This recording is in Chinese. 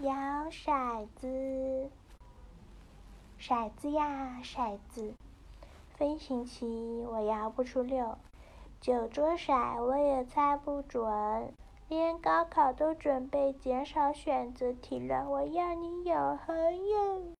摇骰子，骰子呀，骰子飞行棋。我摇不出六九桌骰，我也猜不准。连高考都准备减少选择题了，我要你有何用？